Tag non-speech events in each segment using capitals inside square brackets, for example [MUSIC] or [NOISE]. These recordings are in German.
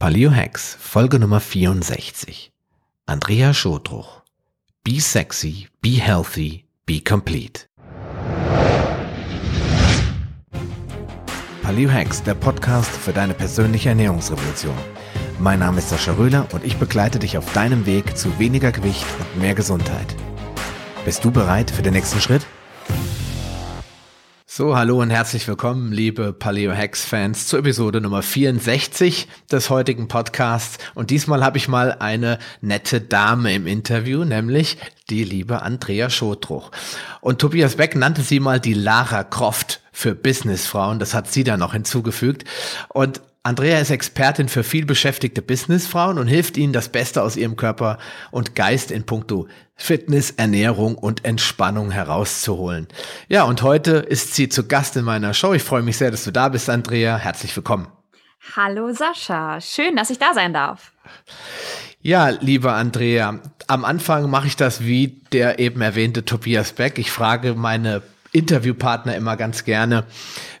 Paleo Hacks, Folge Nummer 64. Andrea Schotruch. Be sexy, be healthy, be complete. Paleo Hacks, der Podcast für deine persönliche Ernährungsrevolution. Mein Name ist Sascha Röhler und ich begleite dich auf deinem Weg zu weniger Gewicht und mehr Gesundheit. Bist du bereit für den nächsten Schritt? So, hallo und herzlich willkommen, liebe Paleo Hacks Fans, zur Episode Nummer 64 des heutigen Podcasts. Und diesmal habe ich mal eine nette Dame im Interview, nämlich die liebe Andrea Schotruch. Und Tobias Beck nannte sie mal die Lara Croft für Businessfrauen. Das hat sie dann noch hinzugefügt. Und Andrea ist Expertin für vielbeschäftigte Businessfrauen und hilft ihnen, das Beste aus ihrem Körper und Geist in puncto Fitness, Ernährung und Entspannung herauszuholen. Ja, und heute ist sie zu Gast in meiner Show. Ich freue mich sehr, dass du da bist, Andrea. Herzlich willkommen. Hallo Sascha, schön, dass ich da sein darf. Ja, lieber Andrea, am Anfang mache ich das wie der eben erwähnte Tobias Beck. Ich frage meine Interviewpartner immer ganz gerne,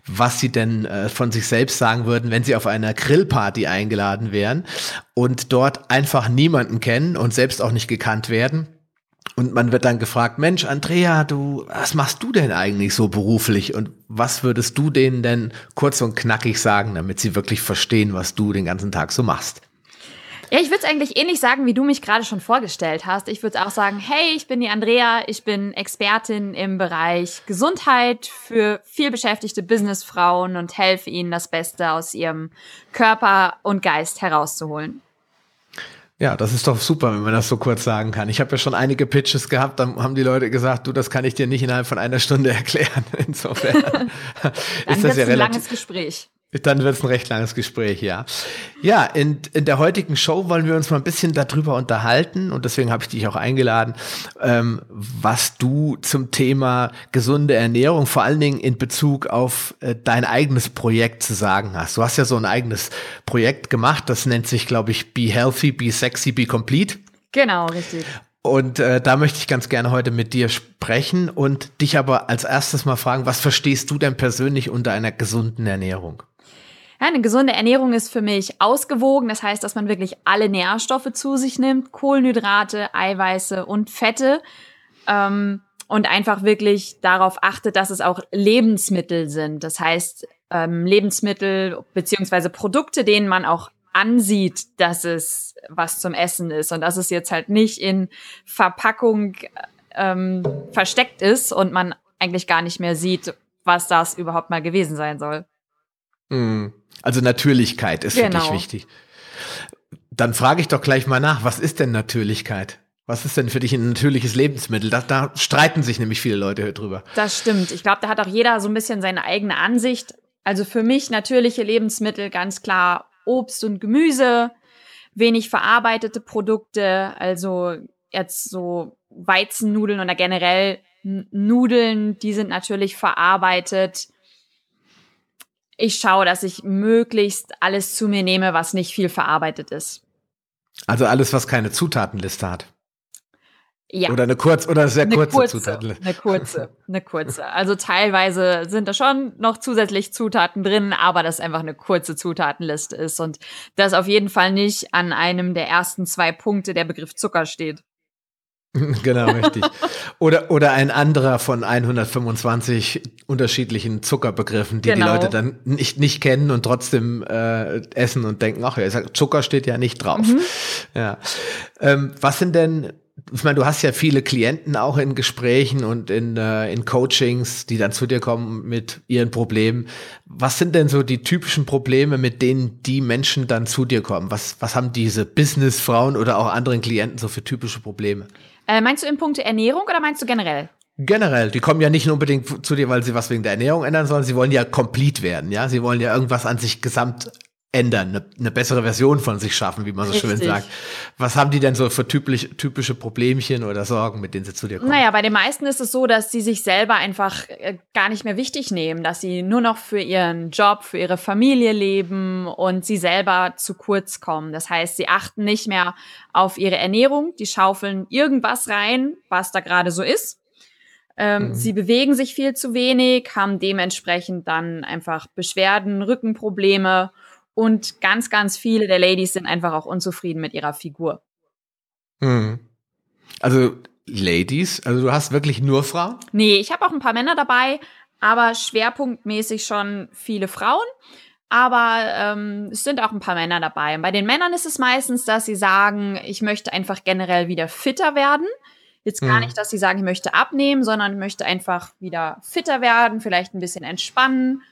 was sie denn äh, von sich selbst sagen würden, wenn sie auf einer Grillparty eingeladen wären und dort einfach niemanden kennen und selbst auch nicht gekannt werden. Und man wird dann gefragt, Mensch, Andrea, du, was machst du denn eigentlich so beruflich? Und was würdest du denen denn kurz und knackig sagen, damit sie wirklich verstehen, was du den ganzen Tag so machst? Ja, ich würde es eigentlich ähnlich sagen, wie du mich gerade schon vorgestellt hast. Ich würde auch sagen, hey, ich bin die Andrea, ich bin Expertin im Bereich Gesundheit für vielbeschäftigte Businessfrauen und helfe ihnen, das Beste aus ihrem Körper und Geist herauszuholen. Ja, das ist doch super, wenn man das so kurz sagen kann. Ich habe ja schon einige Pitches gehabt, dann haben die Leute gesagt, du, das kann ich dir nicht innerhalb von einer Stunde [LAUGHS] erklären. Insofern [LAUGHS] ist das ja ein relativ langes Gespräch. Dann wird es ein recht langes Gespräch, ja. Ja, in, in der heutigen Show wollen wir uns mal ein bisschen darüber unterhalten und deswegen habe ich dich auch eingeladen, ähm, was du zum Thema gesunde Ernährung, vor allen Dingen in Bezug auf äh, dein eigenes Projekt zu sagen hast. Du hast ja so ein eigenes Projekt gemacht, das nennt sich, glaube ich, Be Healthy, Be Sexy, Be Complete. Genau, richtig. Und äh, da möchte ich ganz gerne heute mit dir sprechen und dich aber als erstes mal fragen, was verstehst du denn persönlich unter einer gesunden Ernährung? Ja, eine gesunde Ernährung ist für mich ausgewogen. Das heißt, dass man wirklich alle Nährstoffe zu sich nimmt, Kohlenhydrate, Eiweiße und Fette. Ähm, und einfach wirklich darauf achtet, dass es auch Lebensmittel sind. Das heißt, ähm, Lebensmittel beziehungsweise Produkte, denen man auch ansieht, dass es was zum Essen ist und dass es jetzt halt nicht in Verpackung ähm, versteckt ist und man eigentlich gar nicht mehr sieht, was das überhaupt mal gewesen sein soll. Hm. Also Natürlichkeit ist genau. für dich genau. wichtig. Dann frage ich doch gleich mal nach, was ist denn Natürlichkeit? Was ist denn für dich ein natürliches Lebensmittel? Da, da streiten sich nämlich viele Leute drüber. Das stimmt. Ich glaube, da hat auch jeder so ein bisschen seine eigene Ansicht. Also für mich natürliche Lebensmittel ganz klar Obst und Gemüse, wenig verarbeitete Produkte, also jetzt so Weizennudeln oder generell Nudeln, die sind natürlich verarbeitet ich schaue, dass ich möglichst alles zu mir nehme, was nicht viel verarbeitet ist. Also alles, was keine Zutatenliste hat. Ja. Oder eine kurz oder sehr eine kurze, kurze Zutatenliste. Eine kurze, eine kurze. Also teilweise sind da schon noch zusätzlich Zutaten drin, aber das einfach eine kurze Zutatenliste ist und das auf jeden Fall nicht an einem der ersten zwei Punkte der Begriff Zucker steht. [LAUGHS] genau, richtig. Oder, oder ein anderer von 125 unterschiedlichen Zuckerbegriffen, die genau. die Leute dann nicht, nicht kennen und trotzdem äh, essen und denken, ach ja, Zucker steht ja nicht drauf. Mhm. Ja. Ähm, was sind denn, ich meine, du hast ja viele Klienten auch in Gesprächen und in, äh, in Coachings, die dann zu dir kommen mit ihren Problemen. Was sind denn so die typischen Probleme, mit denen die Menschen dann zu dir kommen? Was, was haben diese Businessfrauen oder auch anderen Klienten so für typische Probleme? Äh, meinst du in Punkte Ernährung oder meinst du generell? Generell, die kommen ja nicht unbedingt zu dir, weil sie was wegen der Ernährung ändern, sondern sie wollen ja komplett werden, ja. Sie wollen ja irgendwas an sich gesamt ändern, eine, eine bessere Version von sich schaffen, wie man so Richtig. schön sagt. Was haben die denn so für typisch, typische Problemchen oder Sorgen, mit denen sie zu dir kommen? Naja, bei den meisten ist es so, dass sie sich selber einfach äh, gar nicht mehr wichtig nehmen, dass sie nur noch für ihren Job, für ihre Familie leben und sie selber zu kurz kommen. Das heißt, sie achten nicht mehr auf ihre Ernährung, die schaufeln irgendwas rein, was da gerade so ist. Ähm, mhm. Sie bewegen sich viel zu wenig, haben dementsprechend dann einfach Beschwerden, Rückenprobleme Und ganz, ganz viele der Ladies sind einfach auch unzufrieden mit ihrer Figur. Hm. Also Ladies, also du hast wirklich nur Frauen? Nee, ich habe auch ein paar Männer dabei, aber schwerpunktmäßig schon viele Frauen. Aber ähm, es sind auch ein paar Männer dabei. Und bei den Männern ist es meistens, dass sie sagen, ich möchte einfach generell wieder fitter werden. Jetzt gar mhm. nicht, dass sie sagen, ich möchte abnehmen, sondern ich möchte einfach wieder fitter werden, vielleicht ein bisschen entspannen.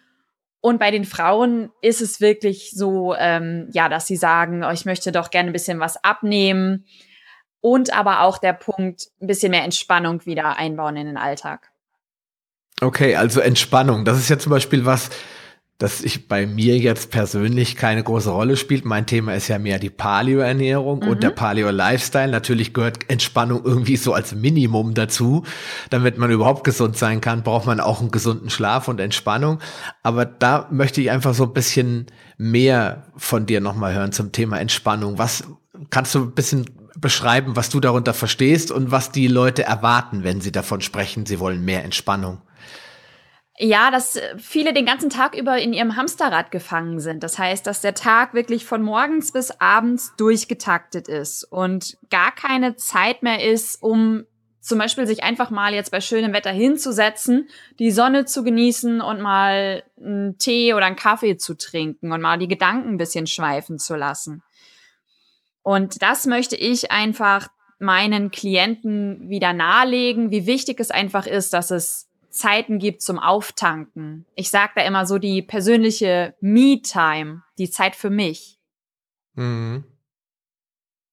Und bei den Frauen ist es wirklich so, ähm, ja, dass sie sagen, oh, ich möchte doch gerne ein bisschen was abnehmen. Und aber auch der Punkt, ein bisschen mehr Entspannung wieder einbauen in den Alltag. Okay, also Entspannung. Das ist ja zum Beispiel was, das ich bei mir jetzt persönlich keine große Rolle spielt. Mein Thema ist ja mehr die Paleo-Ernährung mhm. und der Paleo-Lifestyle. Natürlich gehört Entspannung irgendwie so als Minimum dazu. Damit man überhaupt gesund sein kann, braucht man auch einen gesunden Schlaf und Entspannung. Aber da möchte ich einfach so ein bisschen mehr von dir nochmal hören zum Thema Entspannung. Was kannst du ein bisschen beschreiben, was du darunter verstehst und was die Leute erwarten, wenn sie davon sprechen, sie wollen mehr Entspannung? Ja, dass äh, viele den ganzen Tag über in ihrem Hamsterrad gefangen sind. Das heißt, dass der Tag wirklich von morgens bis abends durchgetaktet ist und gar keine Zeit mehr ist, um zum Beispiel sich einfach mal jetzt bei schönem Wetter hinzusetzen, die Sonne zu genießen und mal einen Tee oder einen Kaffee zu trinken und mal die Gedanken ein bisschen schweifen zu lassen. Und das möchte ich einfach meinen Klienten wieder nahelegen, wie wichtig es einfach ist, dass es Zeiten gibt zum Auftanken. Ich sage da immer so die persönliche Me-Time, die Zeit für mich. Mhm.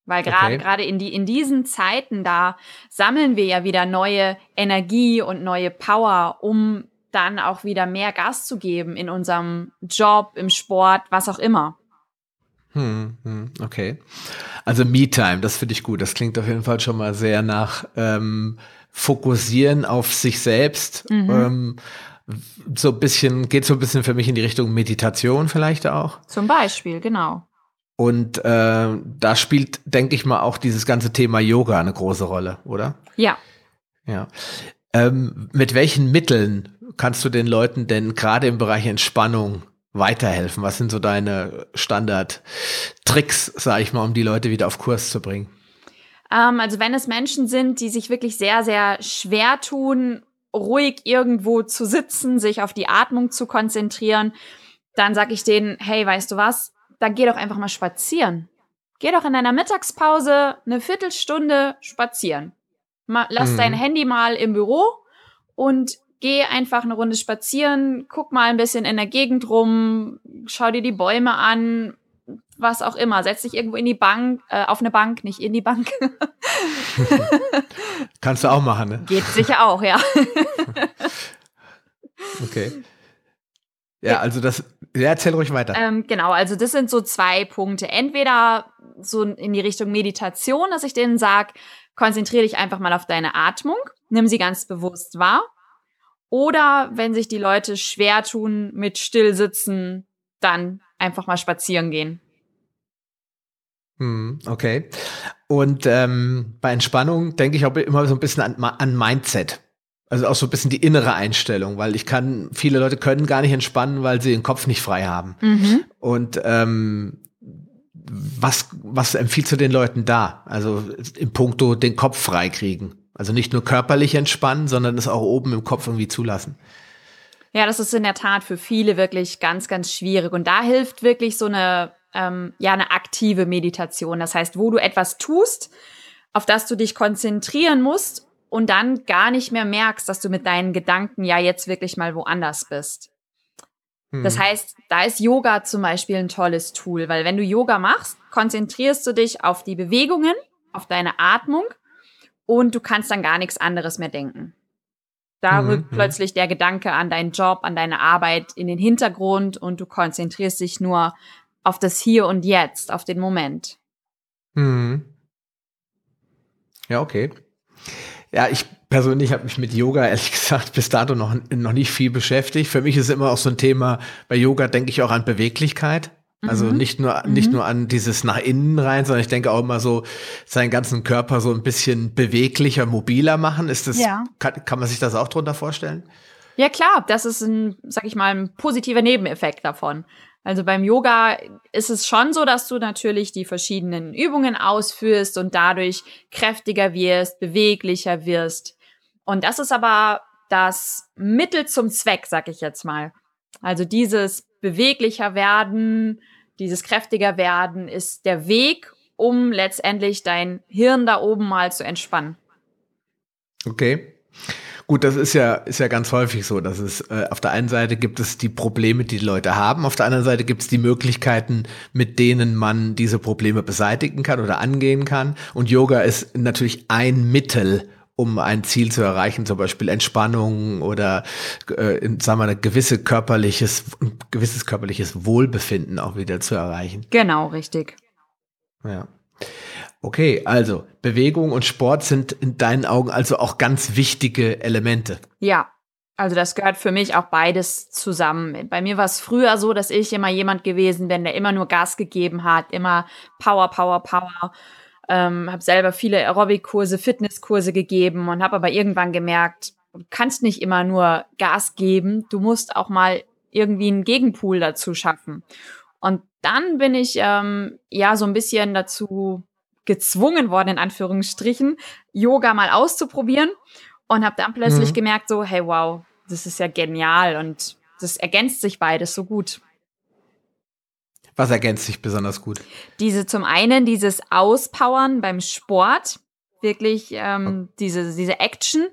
Weil gerade okay. gerade in die in diesen Zeiten da sammeln wir ja wieder neue Energie und neue Power, um dann auch wieder mehr Gas zu geben in unserem Job, im Sport, was auch immer. Hm, hm, okay. Also Me-Time, das finde ich gut. Das klingt auf jeden Fall schon mal sehr nach ähm, fokussieren auf sich selbst. Mhm. Ähm, so ein bisschen, geht so ein bisschen für mich in die Richtung Meditation vielleicht auch. Zum Beispiel, genau. Und äh, da spielt, denke ich mal, auch dieses ganze Thema Yoga eine große Rolle, oder? Ja. Ja. Ähm, mit welchen Mitteln kannst du den Leuten denn gerade im Bereich Entspannung weiterhelfen? Was sind so deine Standard-Tricks, sage ich mal, um die Leute wieder auf Kurs zu bringen? Ähm, also wenn es Menschen sind, die sich wirklich sehr, sehr schwer tun, ruhig irgendwo zu sitzen, sich auf die Atmung zu konzentrieren, dann sage ich denen, hey, weißt du was, dann geh doch einfach mal spazieren. Geh doch in deiner Mittagspause eine Viertelstunde spazieren. Mal, lass mhm. dein Handy mal im Büro und geh einfach eine Runde spazieren, guck mal ein bisschen in der Gegend rum, schau dir die Bäume an, was auch immer. Setz dich irgendwo in die Bank, äh, auf eine Bank, nicht in die Bank. [LAUGHS] Kannst du auch machen, ne? Geht sicher auch, ja. [LAUGHS] okay. Ja, also das, ja, erzähl ruhig weiter. Ähm, genau, also das sind so zwei Punkte. Entweder so in die Richtung Meditation, dass ich denen sage, konzentriere dich einfach mal auf deine Atmung, nimm sie ganz bewusst wahr. Oder wenn sich die Leute schwer tun mit Stillsitzen, dann einfach mal spazieren gehen. Hm, okay. Und ähm, bei Entspannung denke ich auch immer so ein bisschen an, an Mindset. Also auch so ein bisschen die innere Einstellung, weil ich kann, viele Leute können gar nicht entspannen, weil sie den Kopf nicht frei haben. Mhm. Und ähm, was, was empfiehlst du den Leuten da? Also im Punkto den Kopf frei kriegen. Also nicht nur körperlich entspannen, sondern es auch oben im Kopf irgendwie zulassen. Ja, das ist in der Tat für viele wirklich ganz, ganz schwierig. Und da hilft wirklich so eine, ähm, ja, eine aktive Meditation. Das heißt, wo du etwas tust, auf das du dich konzentrieren musst und dann gar nicht mehr merkst, dass du mit deinen Gedanken ja jetzt wirklich mal woanders bist. Das hm. heißt, da ist Yoga zum Beispiel ein tolles Tool, weil wenn du Yoga machst, konzentrierst du dich auf die Bewegungen, auf deine Atmung und du kannst dann gar nichts anderes mehr denken. Da mhm, rückt mhm. plötzlich der Gedanke an deinen Job, an deine Arbeit in den Hintergrund und du konzentrierst dich nur auf das Hier und Jetzt, auf den Moment. Mhm. Ja, okay. Ja, ich persönlich habe mich mit Yoga [LAUGHS] ehrlich gesagt bis dato noch, noch nicht viel beschäftigt. Für mich ist immer auch so ein Thema, bei Yoga denke ich auch an Beweglichkeit. Also mhm. nicht nur, nicht mhm. nur an dieses nach innen rein, sondern ich denke auch immer so, seinen ganzen Körper so ein bisschen beweglicher, mobiler machen. Ist das, ja. kann, kann man sich das auch drunter vorstellen? Ja, klar, das ist ein, sag ich mal, ein positiver Nebeneffekt davon. Also beim Yoga ist es schon so, dass du natürlich die verschiedenen Übungen ausführst und dadurch kräftiger wirst, beweglicher wirst. Und das ist aber das Mittel zum Zweck, sag ich jetzt mal. Also dieses beweglicher werden, dieses kräftiger werden ist der Weg, um letztendlich dein Hirn da oben mal zu entspannen. Okay. Gut, das ist ja, ist ja ganz häufig so, dass es äh, auf der einen Seite gibt es die Probleme, die die Leute haben, auf der anderen Seite gibt es die Möglichkeiten, mit denen man diese Probleme beseitigen kann oder angehen kann. Und Yoga ist natürlich ein Mittel, um ein Ziel zu erreichen, zum Beispiel Entspannung oder äh, sagen wir, ein gewisse körperliches, ein gewisses körperliches Wohlbefinden auch wieder zu erreichen. Genau, richtig. Ja. Okay, also Bewegung und Sport sind in deinen Augen also auch ganz wichtige Elemente. Ja, also das gehört für mich auch beides zusammen. Bei mir war es früher so, dass ich immer jemand gewesen bin, der immer nur Gas gegeben hat, immer Power, Power, Power. Ähm, habe selber viele Aerobic-Kurse, Fitnesskurse gegeben und habe aber irgendwann gemerkt, du kannst nicht immer nur Gas geben, du musst auch mal irgendwie einen Gegenpool dazu schaffen. Und dann bin ich ähm, ja so ein bisschen dazu gezwungen worden, in Anführungsstrichen, Yoga mal auszuprobieren und habe dann plötzlich mhm. gemerkt, so, hey, wow, das ist ja genial und das ergänzt sich beides so gut. Was ergänzt sich besonders gut? Diese zum einen dieses Auspowern beim Sport, wirklich ähm, okay. diese, diese Action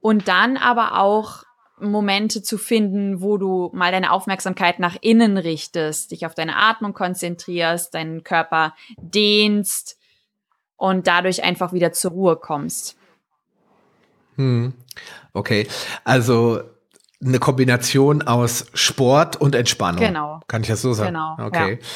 und dann aber auch Momente zu finden, wo du mal deine Aufmerksamkeit nach innen richtest, dich auf deine Atmung konzentrierst, deinen Körper dehnst und dadurch einfach wieder zur Ruhe kommst. Hm. Okay, also eine Kombination aus Sport und Entspannung. Genau. Kann ich das so sagen? Genau. Okay. Ja.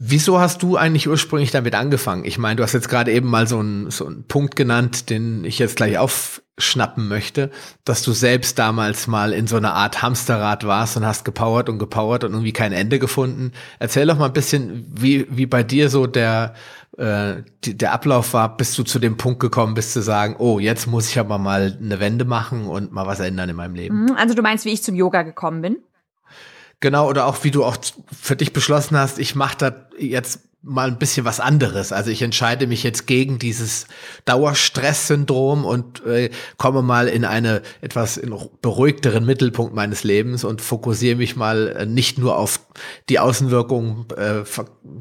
Wieso hast du eigentlich ursprünglich damit angefangen? Ich meine, du hast jetzt gerade eben mal so einen, so einen Punkt genannt, den ich jetzt gleich aufschnappen möchte, dass du selbst damals mal in so einer Art Hamsterrad warst und hast gepowert und gepowert und irgendwie kein Ende gefunden. Erzähl doch mal ein bisschen, wie, wie bei dir so der, äh, die, der Ablauf war, bis du zu dem Punkt gekommen bist zu sagen, oh, jetzt muss ich aber mal eine Wende machen und mal was ändern in meinem Leben. Mhm, also du meinst, wie ich zum Yoga gekommen bin? Genau, oder auch wie du auch für dich beschlossen hast, ich mache da jetzt mal ein bisschen was anderes. Also ich entscheide mich jetzt gegen dieses Dauerstress-Syndrom und äh, komme mal in eine etwas in beruhigteren Mittelpunkt meines Lebens und fokussiere mich mal äh, nicht nur auf die Außenwirkungen, äh,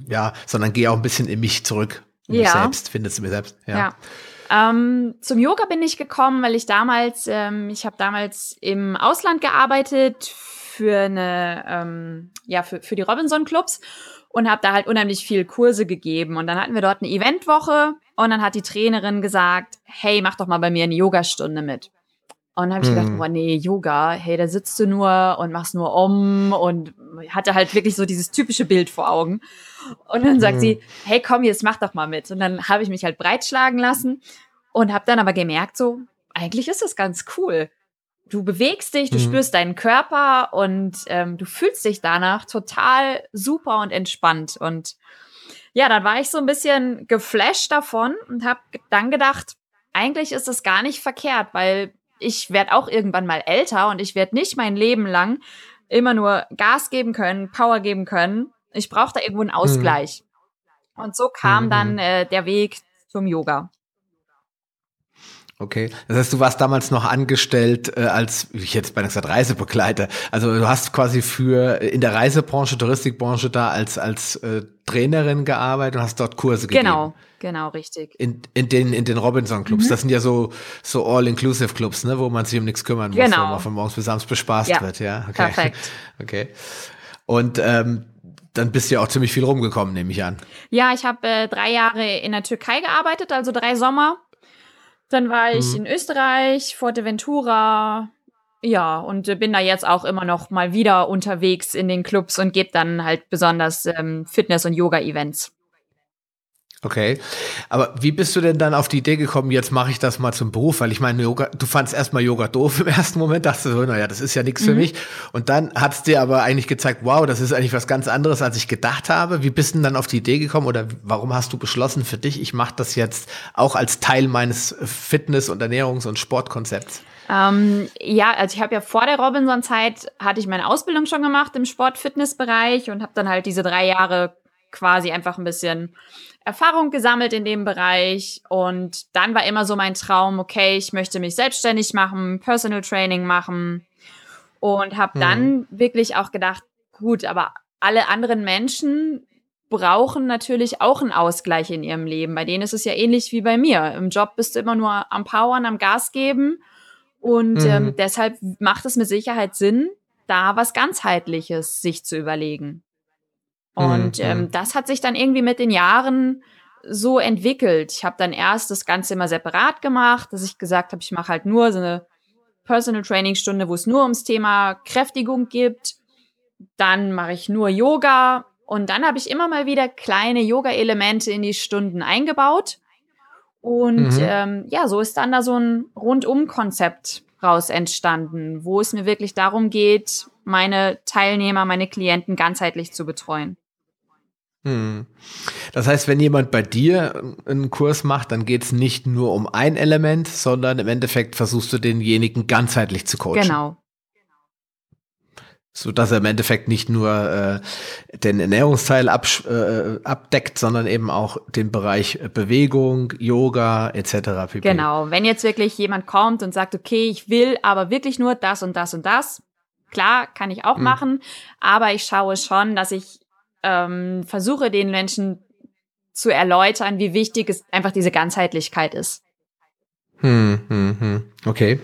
ja, sondern gehe auch ein bisschen in mich zurück. Ja. Mich selbst, findest du mir selbst. Ja. ja. Ähm, zum Yoga bin ich gekommen, weil ich damals, ähm, ich habe damals im Ausland gearbeitet für eine, ähm, ja, für, für die Robinson-Clubs und habe da halt unheimlich viel Kurse gegeben. Und dann hatten wir dort eine Eventwoche und dann hat die Trainerin gesagt, hey, mach doch mal bei mir eine Yogastunde mit. Und dann habe ich gedacht, oh nee, Yoga, hey, da sitzt du nur und machst nur um und hatte halt wirklich so dieses typische Bild vor Augen. Und dann sagt mhm. sie, hey, komm, jetzt mach doch mal mit. Und dann habe ich mich halt breitschlagen lassen und habe dann aber gemerkt, so, eigentlich ist das ganz cool du bewegst dich, du mhm. spürst deinen Körper und ähm, du fühlst dich danach total super und entspannt. Und ja, dann war ich so ein bisschen geflasht davon und habe dann gedacht, eigentlich ist es gar nicht verkehrt, weil ich werde auch irgendwann mal älter und ich werde nicht mein Leben lang immer nur Gas geben können, Power geben können. Ich brauche da irgendwo einen mhm. Ausgleich. Mhm. Und so kam mhm. dann äh, der Weg zum Yoga. Okay, das heißt, du warst damals noch angestellt äh, als, ich jetzt bei gesagt, Reisebegleiter. Also du hast quasi für in der Reisebranche, Touristikbranche da als als äh, Trainerin gearbeitet und hast dort Kurse gegeben. Genau, genau, richtig. In, in den in den Robinson Clubs. Mhm. Das sind ja so so All-Inclusive Clubs, ne, wo man sich um nichts kümmern muss, genau. wo man von morgens bis abends bespaßt ja. wird. Ja, okay. perfekt. [LAUGHS] Okay. Und ähm, dann bist du ja auch ziemlich viel rumgekommen, nehme ich an. Ja, ich habe äh, drei Jahre in der Türkei gearbeitet, also drei Sommer dann war ich mhm. in Österreich, Forteventura, ja, und bin da jetzt auch immer noch mal wieder unterwegs in den Clubs und gebe dann halt besonders ähm, Fitness- und Yoga-Events. Okay, aber wie bist du denn dann auf die Idee gekommen, jetzt mache ich das mal zum Beruf? Weil ich meine, Yoga, du fandst erstmal Yoga doof im ersten Moment, dachte so, naja, das ist ja nichts mhm. für mich. Und dann hat es dir aber eigentlich gezeigt, wow, das ist eigentlich was ganz anderes, als ich gedacht habe. Wie bist du denn dann auf die Idee gekommen oder warum hast du beschlossen für dich, ich mache das jetzt auch als Teil meines Fitness- und Ernährungs- und Sportkonzepts? Ähm, ja, also ich habe ja vor der Robinson-Zeit, hatte ich meine Ausbildung schon gemacht im Sport-Fitness-Bereich und habe dann halt diese drei Jahre quasi einfach ein bisschen Erfahrung gesammelt in dem Bereich und dann war immer so mein Traum, okay, ich möchte mich selbstständig machen, Personal Training machen und habe hm. dann wirklich auch gedacht, gut, aber alle anderen Menschen brauchen natürlich auch einen Ausgleich in ihrem Leben. Bei denen ist es ja ähnlich wie bei mir. Im Job bist du immer nur am Powern, am Gas geben und mhm. ähm, deshalb macht es mit Sicherheit Sinn, da was ganzheitliches sich zu überlegen. Und mhm. ähm, das hat sich dann irgendwie mit den Jahren so entwickelt. Ich habe dann erst das Ganze immer separat gemacht, dass ich gesagt habe, ich mache halt nur so eine Personal Training Stunde, wo es nur ums Thema Kräftigung gibt. Dann mache ich nur Yoga und dann habe ich immer mal wieder kleine Yoga-Elemente in die Stunden eingebaut. Und mhm. ähm, ja, so ist dann da so ein Rundum-Konzept raus entstanden, wo es mir wirklich darum geht, meine Teilnehmer, meine Klienten ganzheitlich zu betreuen. Hm. Das heißt, wenn jemand bei dir einen Kurs macht, dann geht es nicht nur um ein Element, sondern im Endeffekt versuchst du denjenigen ganzheitlich zu coachen. Genau. So dass er im Endeffekt nicht nur äh, den Ernährungsteil ab, äh, abdeckt, sondern eben auch den Bereich Bewegung, Yoga etc. Pp. Genau, wenn jetzt wirklich jemand kommt und sagt, okay, ich will aber wirklich nur das und das und das, klar, kann ich auch hm. machen, aber ich schaue schon, dass ich ähm, versuche den Menschen zu erläutern, wie wichtig es einfach diese Ganzheitlichkeit ist. Hm, hm, hm. Okay.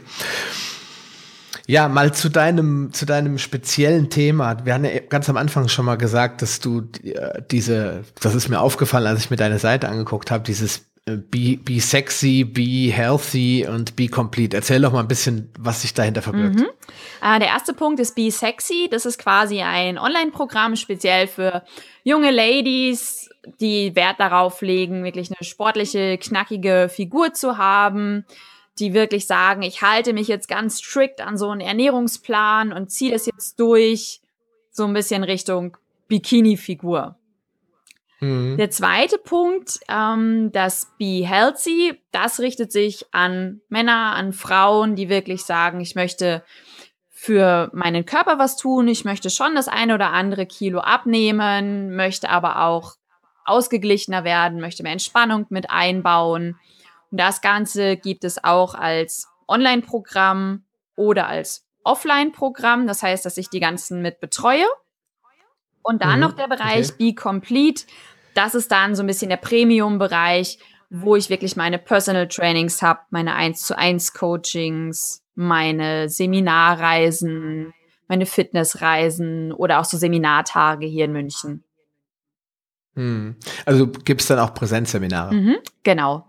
Ja, mal zu deinem, zu deinem speziellen Thema. Wir haben ja ganz am Anfang schon mal gesagt, dass du äh, diese, das ist mir aufgefallen, als ich mir deine Seite angeguckt habe, dieses Be, be sexy, be healthy und be complete. Erzähl doch mal ein bisschen, was sich dahinter verbirgt. Mhm. Äh, der erste Punkt ist Be Sexy. Das ist quasi ein Online-Programm speziell für junge Ladies, die Wert darauf legen, wirklich eine sportliche, knackige Figur zu haben, die wirklich sagen, ich halte mich jetzt ganz strikt an so einen Ernährungsplan und ziehe das jetzt durch, so ein bisschen Richtung Bikini-Figur. Mhm. Der zweite Punkt, ähm, das Be Healthy, das richtet sich an Männer, an Frauen, die wirklich sagen, ich möchte für meinen Körper was tun, ich möchte schon das eine oder andere Kilo abnehmen, möchte aber auch ausgeglichener werden, möchte mehr Entspannung mit einbauen. Und das Ganze gibt es auch als Online-Programm oder als Offline-Programm. Das heißt, dass ich die ganzen mit betreue. Und dann mhm, noch der Bereich okay. Be Complete. Das ist dann so ein bisschen der Premium-Bereich, wo ich wirklich meine Personal Trainings habe, meine 1 zu 1 Coachings, meine Seminarreisen, meine Fitnessreisen oder auch so Seminartage hier in München. Hm. Also gibt es dann auch Präsenzseminare? Mhm, genau.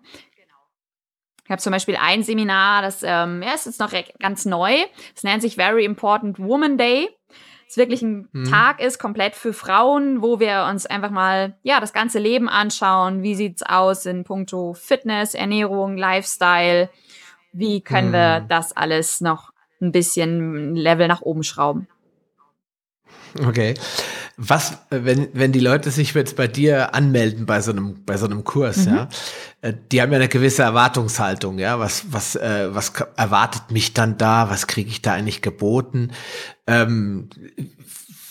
Ich habe zum Beispiel ein Seminar, das ähm, ja, ist jetzt noch ganz neu. Es nennt sich Very Important Woman Day es wirklich ein mhm. Tag ist, komplett für Frauen, wo wir uns einfach mal, ja, das ganze Leben anschauen. Wie sieht's aus in puncto Fitness, Ernährung, Lifestyle? Wie können mhm. wir das alles noch ein bisschen Level nach oben schrauben? Okay. Was, wenn, wenn die Leute sich jetzt bei dir anmelden bei so einem, bei so einem Kurs, mhm. ja, äh, die haben ja eine gewisse Erwartungshaltung, ja, was, was, äh, was erwartet mich dann da, was kriege ich da eigentlich geboten? Ähm,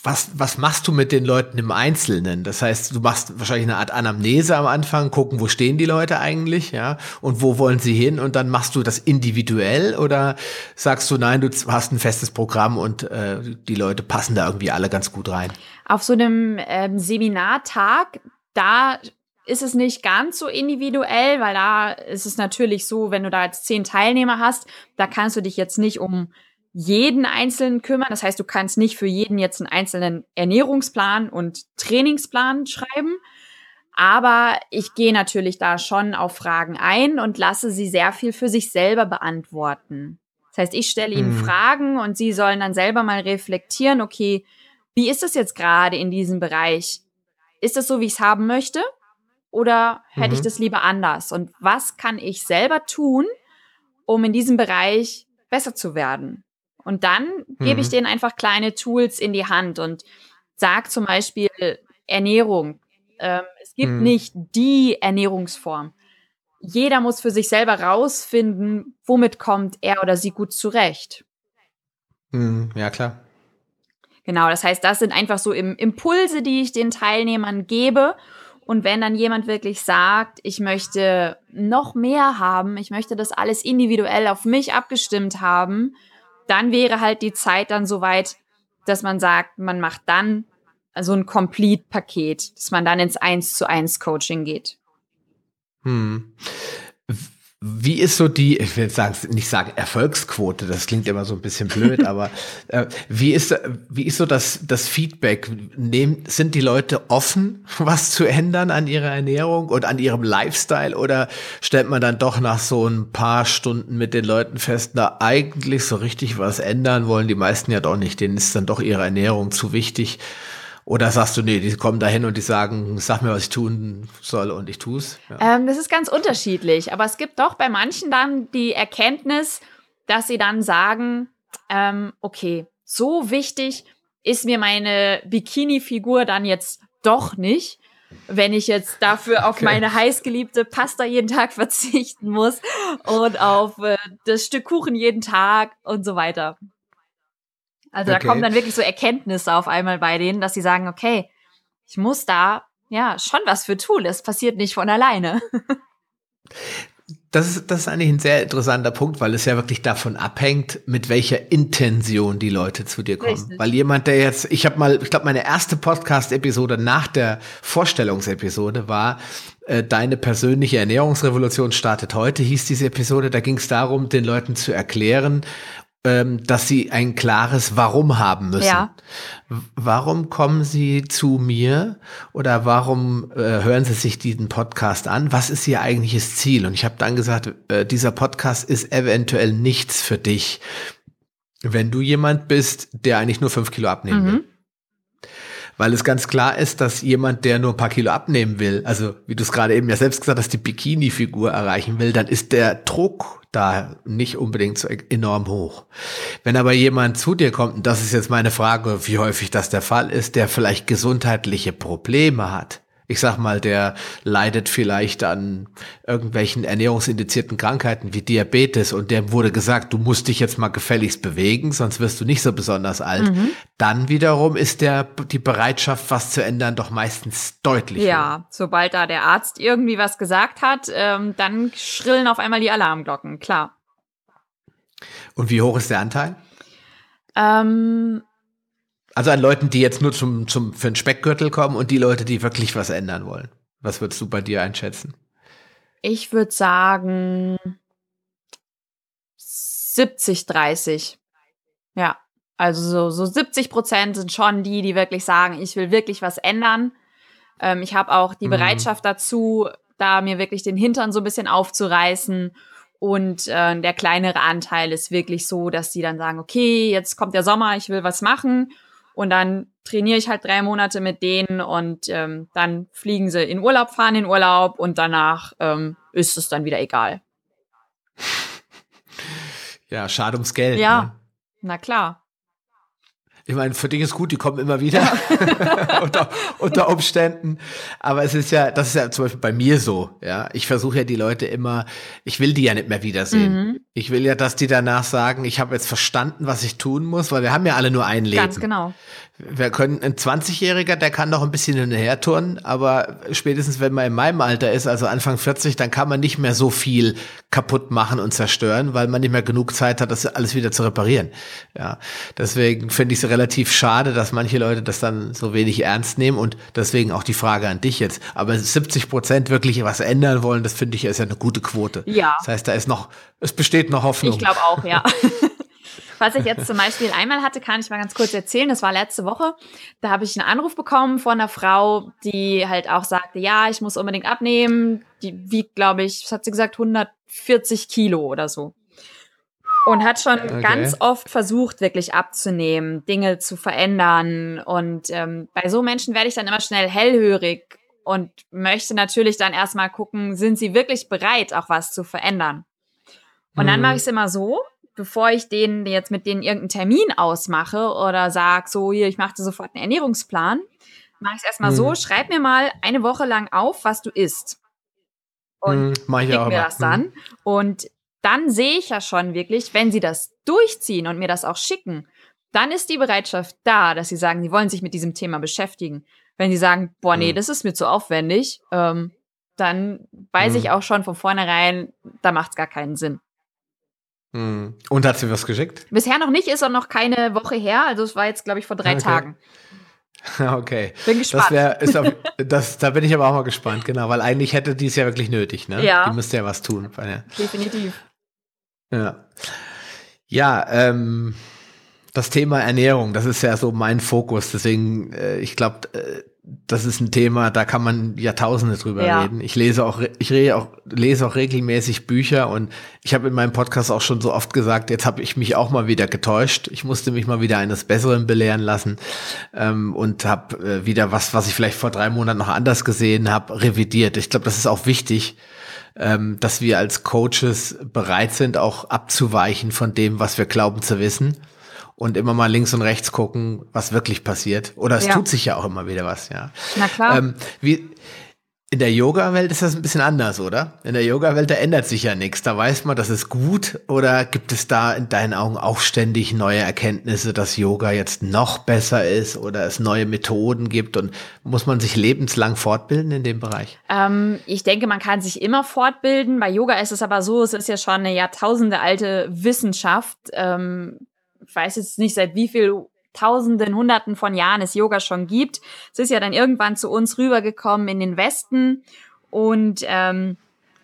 was, was machst du mit den Leuten im Einzelnen? Das heißt, du machst wahrscheinlich eine Art Anamnese am Anfang, gucken, wo stehen die Leute eigentlich, ja, und wo wollen sie hin? Und dann machst du das individuell oder sagst du, nein, du hast ein festes Programm und äh, die Leute passen da irgendwie alle ganz gut rein? Auf so einem ähm, Seminartag, da ist es nicht ganz so individuell, weil da ist es natürlich so, wenn du da jetzt zehn Teilnehmer hast, da kannst du dich jetzt nicht um jeden Einzelnen kümmern. Das heißt, du kannst nicht für jeden jetzt einen einzelnen Ernährungsplan und Trainingsplan schreiben. Aber ich gehe natürlich da schon auf Fragen ein und lasse sie sehr viel für sich selber beantworten. Das heißt, ich stelle ihnen mhm. Fragen und sie sollen dann selber mal reflektieren, okay, wie ist es jetzt gerade in diesem Bereich? Ist es so, wie ich es haben möchte? oder hätte mhm. ich das lieber anders? Und was kann ich selber tun, um in diesem Bereich besser zu werden? Und dann mhm. gebe ich mhm. denen einfach kleine Tools in die Hand und sage zum Beispiel Ernährung. Ähm, es gibt mhm. nicht die Ernährungsform. Jeder muss für sich selber rausfinden, womit kommt er oder sie gut zurecht. Mhm. Ja, klar. Genau, das heißt, das sind einfach so Impulse, die ich den Teilnehmern gebe. Und wenn dann jemand wirklich sagt, ich möchte noch mehr haben, ich möchte das alles individuell auf mich abgestimmt haben, dann wäre halt die Zeit dann soweit, dass man sagt, man macht dann so ein Complete-Paket, dass man dann ins 1 zu 1 Coaching geht. Hm. Wie ist so die, ich will jetzt sagen, nicht sagen Erfolgsquote, das klingt immer so ein bisschen blöd, [LAUGHS] aber äh, wie ist wie ist so das das Feedback? Nehm, sind die Leute offen, [LAUGHS] was zu ändern an ihrer Ernährung und an ihrem Lifestyle oder stellt man dann doch nach so ein paar Stunden mit den Leuten fest, na eigentlich so richtig was ändern wollen die meisten ja doch nicht, denen ist dann doch ihre Ernährung zu wichtig. Oder sagst du, nee, die kommen dahin und die sagen, sag mir, was ich tun soll und ich tu's? Ja. Ähm, das ist ganz unterschiedlich. Aber es gibt doch bei manchen dann die Erkenntnis, dass sie dann sagen, ähm, okay, so wichtig ist mir meine Bikini-Figur dann jetzt doch nicht, wenn ich jetzt dafür auf okay. meine heißgeliebte Pasta jeden Tag [LAUGHS] verzichten muss und auf äh, das Stück Kuchen jeden Tag und so weiter. Also okay. da kommen dann wirklich so Erkenntnisse auf einmal bei denen, dass sie sagen, okay, ich muss da ja schon was für tun. Es passiert nicht von alleine. Das ist, das ist eigentlich ein sehr interessanter Punkt, weil es ja wirklich davon abhängt, mit welcher Intention die Leute zu dir kommen. Richtig. Weil jemand, der jetzt, ich habe mal, ich glaube, meine erste Podcast-Episode nach der Vorstellungsepisode war, äh, deine persönliche Ernährungsrevolution startet heute, hieß diese Episode. Da ging es darum, den Leuten zu erklären, dass sie ein klares Warum haben müssen. Ja. Warum kommen sie zu mir oder warum äh, hören sie sich diesen Podcast an? Was ist ihr eigentliches Ziel? Und ich habe dann gesagt, äh, dieser Podcast ist eventuell nichts für dich, wenn du jemand bist, der eigentlich nur fünf Kilo abnehmen mhm. will weil es ganz klar ist, dass jemand, der nur ein paar Kilo abnehmen will, also wie du es gerade eben ja selbst gesagt hast, die Bikini-Figur erreichen will, dann ist der Druck da nicht unbedingt so enorm hoch. Wenn aber jemand zu dir kommt, und das ist jetzt meine Frage, wie häufig das der Fall ist, der vielleicht gesundheitliche Probleme hat, ich sag mal, der leidet vielleicht an irgendwelchen ernährungsindizierten Krankheiten wie Diabetes und dem wurde gesagt, du musst dich jetzt mal gefälligst bewegen, sonst wirst du nicht so besonders alt. Mhm. Dann wiederum ist der, die Bereitschaft, was zu ändern, doch meistens deutlich. Ja, sobald da der Arzt irgendwie was gesagt hat, ähm, dann schrillen auf einmal die Alarmglocken, klar. Und wie hoch ist der Anteil? Ähm, also an Leuten, die jetzt nur zum, zum, für einen Speckgürtel kommen und die Leute, die wirklich was ändern wollen. Was würdest du bei dir einschätzen? Ich würde sagen 70, 30. Ja. Also so, so 70 Prozent sind schon die, die wirklich sagen, ich will wirklich was ändern. Ähm, ich habe auch die mhm. Bereitschaft dazu, da mir wirklich den Hintern so ein bisschen aufzureißen. Und äh, der kleinere Anteil ist wirklich so, dass die dann sagen, okay, jetzt kommt der Sommer, ich will was machen. Und dann trainiere ich halt drei Monate mit denen und ähm, dann fliegen sie in Urlaub, fahren in Urlaub und danach ähm, ist es dann wieder egal. [LAUGHS] Ja, schade ums Geld. Ja, ne? na klar. Ich meine, für dich ist gut, die kommen immer wieder [LAUGHS] unter, unter Umständen. Aber es ist ja, das ist ja zum Beispiel bei mir so, ja. Ich versuche ja die Leute immer, ich will die ja nicht mehr wiedersehen. Mhm. Ich will ja, dass die danach sagen, ich habe jetzt verstanden, was ich tun muss, weil wir haben ja alle nur ein Leben. Ganz genau wir können, ein 20-Jähriger, der kann noch ein bisschen hinterher turnen, aber spätestens wenn man in meinem Alter ist, also Anfang 40, dann kann man nicht mehr so viel kaputt machen und zerstören, weil man nicht mehr genug Zeit hat, das alles wieder zu reparieren. Ja, deswegen finde ich es relativ schade, dass manche Leute das dann so wenig ernst nehmen und deswegen auch die Frage an dich jetzt. Aber 70 Prozent wirklich was ändern wollen, das finde ich ist ja eine gute Quote. Ja. Das heißt, da ist noch, es besteht noch Hoffnung. Ich glaube auch, ja. [LAUGHS] Was ich jetzt zum Beispiel einmal hatte, kann ich mal ganz kurz erzählen. Das war letzte Woche. Da habe ich einen Anruf bekommen von einer Frau, die halt auch sagte, ja, ich muss unbedingt abnehmen. Die wiegt, glaube ich, was hat sie gesagt, 140 Kilo oder so. Und hat schon okay. ganz oft versucht, wirklich abzunehmen, Dinge zu verändern. Und ähm, bei so Menschen werde ich dann immer schnell hellhörig und möchte natürlich dann erstmal gucken, sind sie wirklich bereit, auch was zu verändern. Und dann mhm. mache ich es immer so, bevor ich denen jetzt mit denen irgendeinen Termin ausmache oder sag so, hier, ich mache sofort einen Ernährungsplan, mache ich es erstmal mhm. so, schreib mir mal eine Woche lang auf, was du isst. Und mhm, mach ich mir das dann. Mhm. Und dann sehe ich ja schon wirklich, wenn sie das durchziehen und mir das auch schicken, dann ist die Bereitschaft da, dass sie sagen, sie wollen sich mit diesem Thema beschäftigen. Wenn sie sagen, boah, nee, mhm. das ist mir zu aufwendig, ähm, dann weiß mhm. ich auch schon von vornherein, da macht es gar keinen Sinn. Mhm. Und hat sie was geschickt? Bisher noch nicht, ist auch noch keine Woche her. Also es war jetzt, glaube ich, vor drei okay. Tagen. [LAUGHS] Okay. Bin gespannt. Das wär, ist auf, [LAUGHS] das, da bin ich aber auch mal gespannt, genau, weil eigentlich hätte die es ja wirklich nötig, ne? Ja. Die müsste ja was tun. Definitiv. Ja. Ja, ähm, das Thema Ernährung, das ist ja so mein Fokus. Deswegen, äh, ich glaube, äh, das ist ein Thema, da kann man Jahrtausende drüber ja. reden. Ich lese auch, ich rede auch, lese auch regelmäßig Bücher und ich habe in meinem Podcast auch schon so oft gesagt, jetzt habe ich mich auch mal wieder getäuscht. Ich musste mich mal wieder eines Besseren belehren lassen ähm, und habe äh, wieder was, was ich vielleicht vor drei Monaten noch anders gesehen habe, revidiert. Ich glaube, das ist auch wichtig, ähm, dass wir als Coaches bereit sind, auch abzuweichen von dem, was wir glauben zu wissen und immer mal links und rechts gucken, was wirklich passiert. Oder es ja. tut sich ja auch immer wieder was, ja. Na klar. Ähm, wie, in der Yoga-Welt ist das ein bisschen anders, oder? In der Yoga-Welt, da ändert sich ja nichts. Da weiß man, das ist gut. Oder gibt es da in deinen Augen auch ständig neue Erkenntnisse, dass Yoga jetzt noch besser ist oder es neue Methoden gibt? Und muss man sich lebenslang fortbilden in dem Bereich? Ähm, ich denke, man kann sich immer fortbilden. Bei Yoga ist es aber so, es ist ja schon eine Jahrtausende alte Wissenschaft. Ähm, weiß jetzt nicht, seit wie viel Tausenden, Hunderten von Jahren es Yoga schon gibt. Es ist ja dann irgendwann zu uns rübergekommen in den Westen und ähm,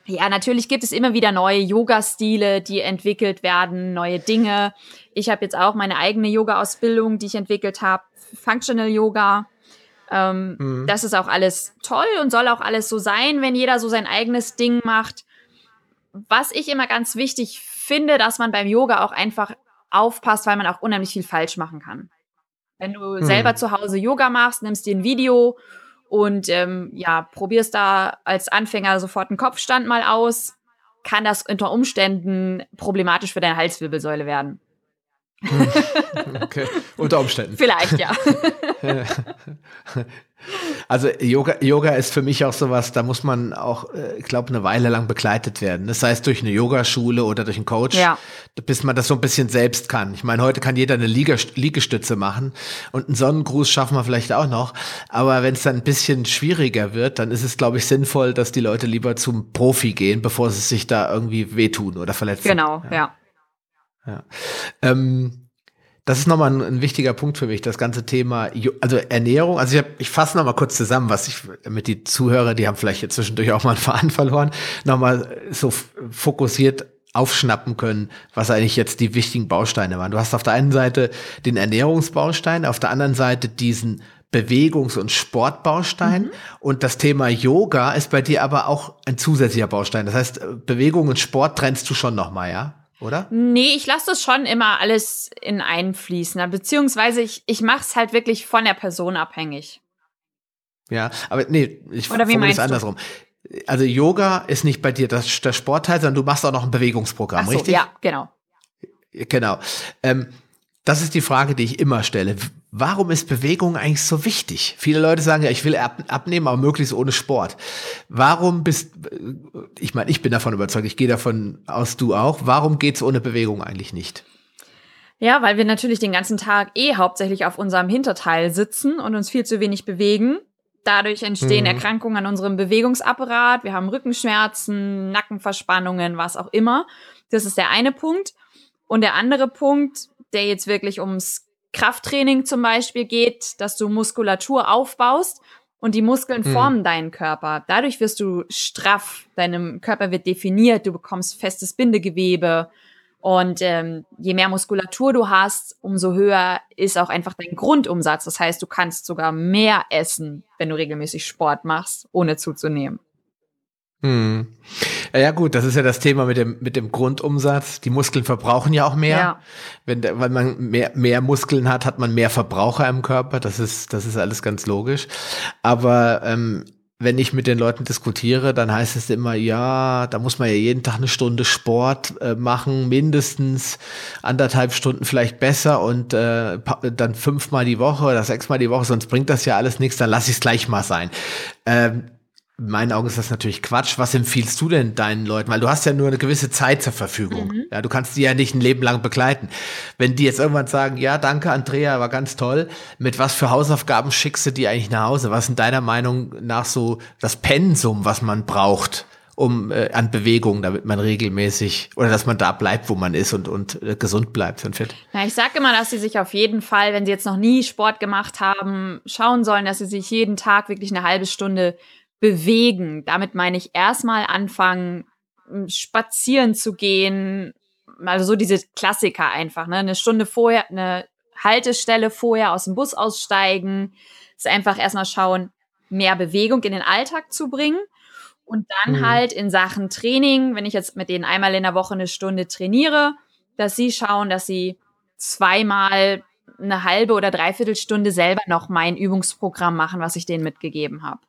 ja, natürlich gibt es immer wieder neue Yoga-Stile, die entwickelt werden, neue Dinge. Ich habe jetzt auch meine eigene Yoga-Ausbildung, die ich entwickelt habe, Functional Yoga. Ähm, mhm. Das ist auch alles toll und soll auch alles so sein, wenn jeder so sein eigenes Ding macht. Was ich immer ganz wichtig finde, dass man beim Yoga auch einfach aufpasst, weil man auch unheimlich viel falsch machen kann. Wenn du hm. selber zu Hause Yoga machst, nimmst dir ein Video und ähm, ja, probierst da als Anfänger sofort einen Kopfstand mal aus, kann das unter Umständen problematisch für deine Halswirbelsäule werden. Hm. [LAUGHS] Okay, unter Umständen. Vielleicht, ja. [LAUGHS] Also Yoga, Yoga ist für mich auch sowas, da muss man auch, äh, ich glaube, eine Weile lang begleitet werden. Das heißt durch eine Yogaschule oder durch einen Coach, ja. bis man das so ein bisschen selbst kann. Ich meine, heute kann jeder eine Liege, Liegestütze machen und einen Sonnengruß schaffen wir vielleicht auch noch. Aber wenn es dann ein bisschen schwieriger wird, dann ist es, glaube ich, sinnvoll, dass die Leute lieber zum Profi gehen, bevor sie sich da irgendwie wehtun oder verletzen. Genau, ja. ja. Ja. Ähm, das ist nochmal ein, ein, wichtiger Punkt für mich, das ganze Thema, also Ernährung. Also ich, hab, ich fasse nochmal kurz zusammen, was ich, damit die Zuhörer, die haben vielleicht jetzt zwischendurch auch mal einen Faden verloren, nochmal so fokussiert aufschnappen können, was eigentlich jetzt die wichtigen Bausteine waren. Du hast auf der einen Seite den Ernährungsbaustein, auf der anderen Seite diesen Bewegungs- und Sportbaustein. Mhm. Und das Thema Yoga ist bei dir aber auch ein zusätzlicher Baustein. Das heißt, Bewegung und Sport trennst du schon nochmal, ja? Oder? Nee, ich lasse das schon immer alles in einfließen. Beziehungsweise ich, ich mache es halt wirklich von der Person abhängig. Ja, aber nee, ich oder wie meinst es andersrum. Also Yoga ist nicht bei dir das, der Sportteil, sondern du machst auch noch ein Bewegungsprogramm, so, richtig? Ja, genau. Genau. Ähm, das ist die Frage, die ich immer stelle. Warum ist Bewegung eigentlich so wichtig? Viele Leute sagen ja, ich will ab, abnehmen, aber möglichst ohne Sport. Warum bist, ich meine, ich bin davon überzeugt, ich gehe davon aus, du auch. Warum geht's ohne Bewegung eigentlich nicht? Ja, weil wir natürlich den ganzen Tag eh hauptsächlich auf unserem Hinterteil sitzen und uns viel zu wenig bewegen. Dadurch entstehen mhm. Erkrankungen an unserem Bewegungsapparat. Wir haben Rückenschmerzen, Nackenverspannungen, was auch immer. Das ist der eine Punkt. Und der andere Punkt, der jetzt wirklich ums Krafttraining zum Beispiel geht, dass du Muskulatur aufbaust und die Muskeln mhm. formen deinen Körper. Dadurch wirst du straff, deinem Körper wird definiert, du bekommst festes Bindegewebe und ähm, je mehr Muskulatur du hast, umso höher ist auch einfach dein Grundumsatz. Das heißt, du kannst sogar mehr essen, wenn du regelmäßig Sport machst, ohne zuzunehmen. Hm. Ja gut, das ist ja das Thema mit dem mit dem Grundumsatz. Die Muskeln verbrauchen ja auch mehr. Ja. Wenn weil man mehr mehr Muskeln hat, hat man mehr Verbraucher im Körper. Das ist das ist alles ganz logisch. Aber ähm, wenn ich mit den Leuten diskutiere, dann heißt es immer, ja, da muss man ja jeden Tag eine Stunde Sport äh, machen, mindestens anderthalb Stunden vielleicht besser und äh, dann fünfmal die Woche oder sechsmal die Woche, sonst bringt das ja alles nichts, dann lass ich es gleich mal sein. Ähm, in meinen Augen ist das natürlich Quatsch. Was empfiehlst du denn deinen Leuten? Weil du hast ja nur eine gewisse Zeit zur Verfügung. Mhm. Ja, du kannst die ja nicht ein Leben lang begleiten. Wenn die jetzt irgendwann sagen, ja, danke, Andrea, war ganz toll. Mit was für Hausaufgaben schickst du die eigentlich nach Hause? Was ist in deiner Meinung nach so das Pensum, was man braucht? um äh, an Bewegung, damit man regelmäßig oder dass man da bleibt, wo man ist und, und äh, gesund bleibt und fit. Na, ich sage immer, dass sie sich auf jeden Fall, wenn sie jetzt noch nie Sport gemacht haben, schauen sollen, dass sie sich jeden Tag wirklich eine halbe Stunde bewegen. Damit meine ich erstmal anfangen, spazieren zu gehen. Also so diese Klassiker einfach, ne? Eine Stunde vorher, eine Haltestelle vorher aus dem Bus aussteigen. Ist einfach erstmal schauen, mehr Bewegung in den Alltag zu bringen. Und dann mhm. halt in Sachen Training, wenn ich jetzt mit denen einmal in der Woche eine Stunde trainiere, dass sie schauen, dass sie zweimal eine halbe oder dreiviertel Stunde selber noch mein Übungsprogramm machen, was ich denen mitgegeben habe.